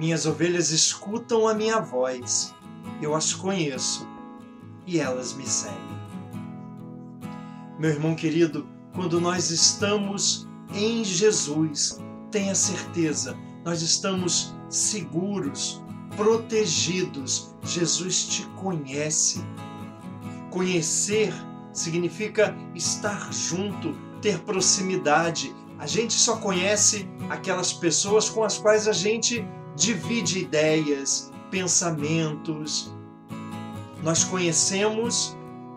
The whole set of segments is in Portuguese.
Minhas ovelhas escutam a minha voz, eu as conheço e elas me seguem. Meu irmão querido, quando nós estamos em Jesus, tenha certeza, nós estamos seguros, protegidos. Jesus te conhece. Conhecer significa estar junto, ter proximidade. A gente só conhece aquelas pessoas com as quais a gente divide ideias, pensamentos. Nós conhecemos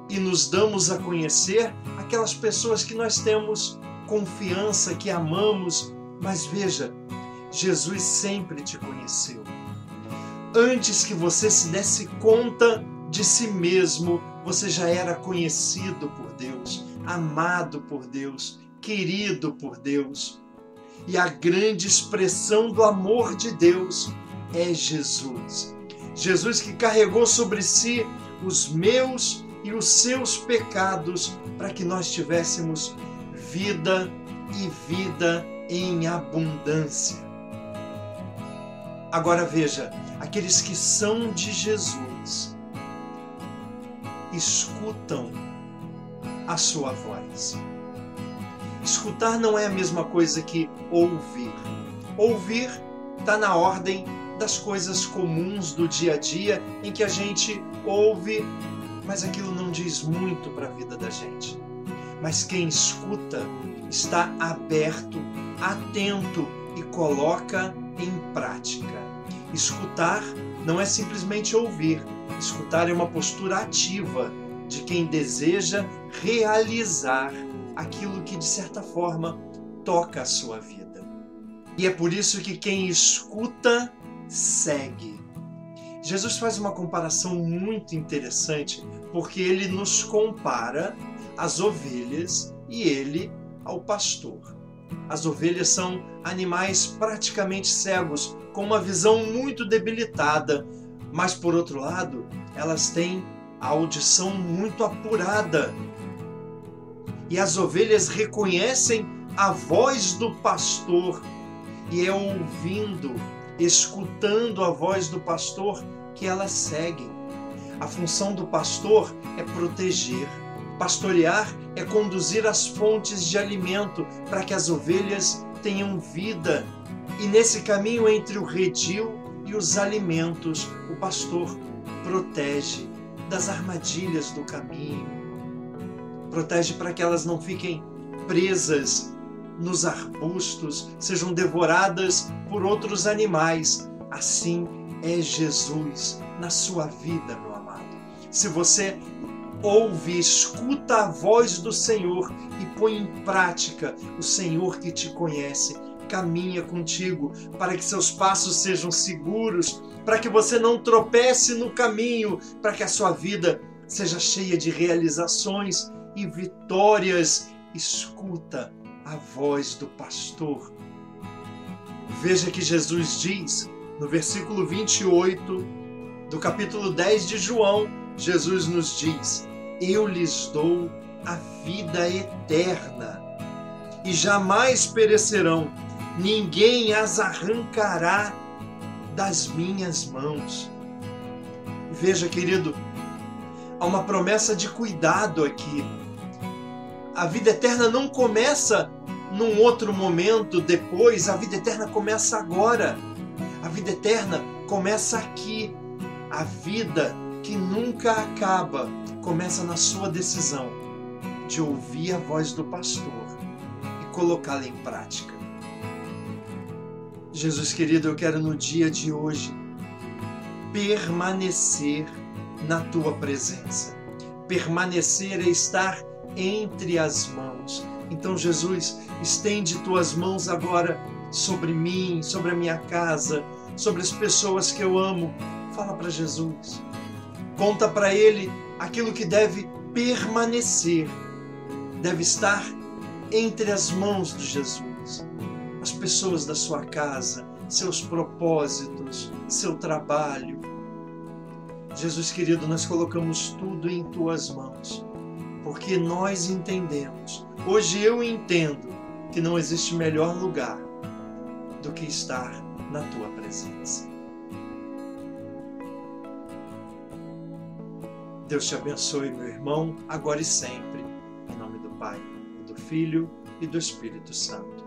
e nos damos a conhecer aquelas pessoas que nós temos confiança, que amamos. Mas veja, Jesus sempre te conheceu. Antes que você se desse conta de si mesmo, você já era conhecido por Deus, amado por Deus, querido por Deus. E a grande expressão do amor de Deus é Jesus. Jesus que carregou sobre si os meus e os seus pecados para que nós tivéssemos vida e vida em abundância. Agora veja, aqueles que são de Jesus escutam a sua voz. Escutar não é a mesma coisa que ouvir. Ouvir está na ordem das coisas comuns do dia a dia em que a gente ouve, mas aquilo não diz muito para a vida da gente. Mas quem escuta está aberto, atento e coloca em prática. Escutar não é simplesmente ouvir, escutar é uma postura ativa de quem deseja realizar aquilo que de certa forma toca a sua vida. E é por isso que quem escuta segue. Jesus faz uma comparação muito interessante, porque ele nos compara as ovelhas e ele ao pastor. As ovelhas são animais praticamente cegos, com uma visão muito debilitada, mas por outro lado, elas têm a audição muito apurada e as ovelhas reconhecem a voz do pastor, e é ouvindo, escutando a voz do pastor que elas seguem. A função do pastor é proteger. Pastorear é conduzir as fontes de alimento para que as ovelhas tenham vida. E nesse caminho entre o redil e os alimentos, o pastor protege das armadilhas do caminho, protege para que elas não fiquem presas nos arbustos, sejam devoradas por outros animais. Assim é Jesus na sua vida, meu amado. Se você ouve, escuta a voz do Senhor e põe em prática, o Senhor que te conhece caminha contigo para que seus passos sejam seguros, para que você não tropece no caminho, para que a sua vida seja cheia de realizações e vitórias. Escuta a voz do pastor. Veja que Jesus diz no versículo 28 do capítulo 10 de João: Jesus nos diz: Eu lhes dou a vida eterna e jamais perecerão, ninguém as arrancará das minhas mãos. Veja, querido, há uma promessa de cuidado aqui a vida eterna não começa num outro momento depois, a vida eterna começa agora. A vida eterna começa aqui. A vida que nunca acaba começa na sua decisão de ouvir a voz do pastor e colocá-la em prática. Jesus querido, eu quero no dia de hoje permanecer na tua presença. Permanecer é estar entre as mãos. Então, Jesus, estende tuas mãos agora sobre mim, sobre a minha casa, sobre as pessoas que eu amo. Fala para Jesus. Conta para Ele aquilo que deve permanecer, deve estar entre as mãos de Jesus. As pessoas da sua casa, seus propósitos, seu trabalho. Jesus querido, nós colocamos tudo em tuas mãos, porque nós entendemos. Hoje eu entendo que não existe melhor lugar do que estar na tua presença. Deus te abençoe, meu irmão, agora e sempre. Em nome do Pai, e do Filho e do Espírito Santo.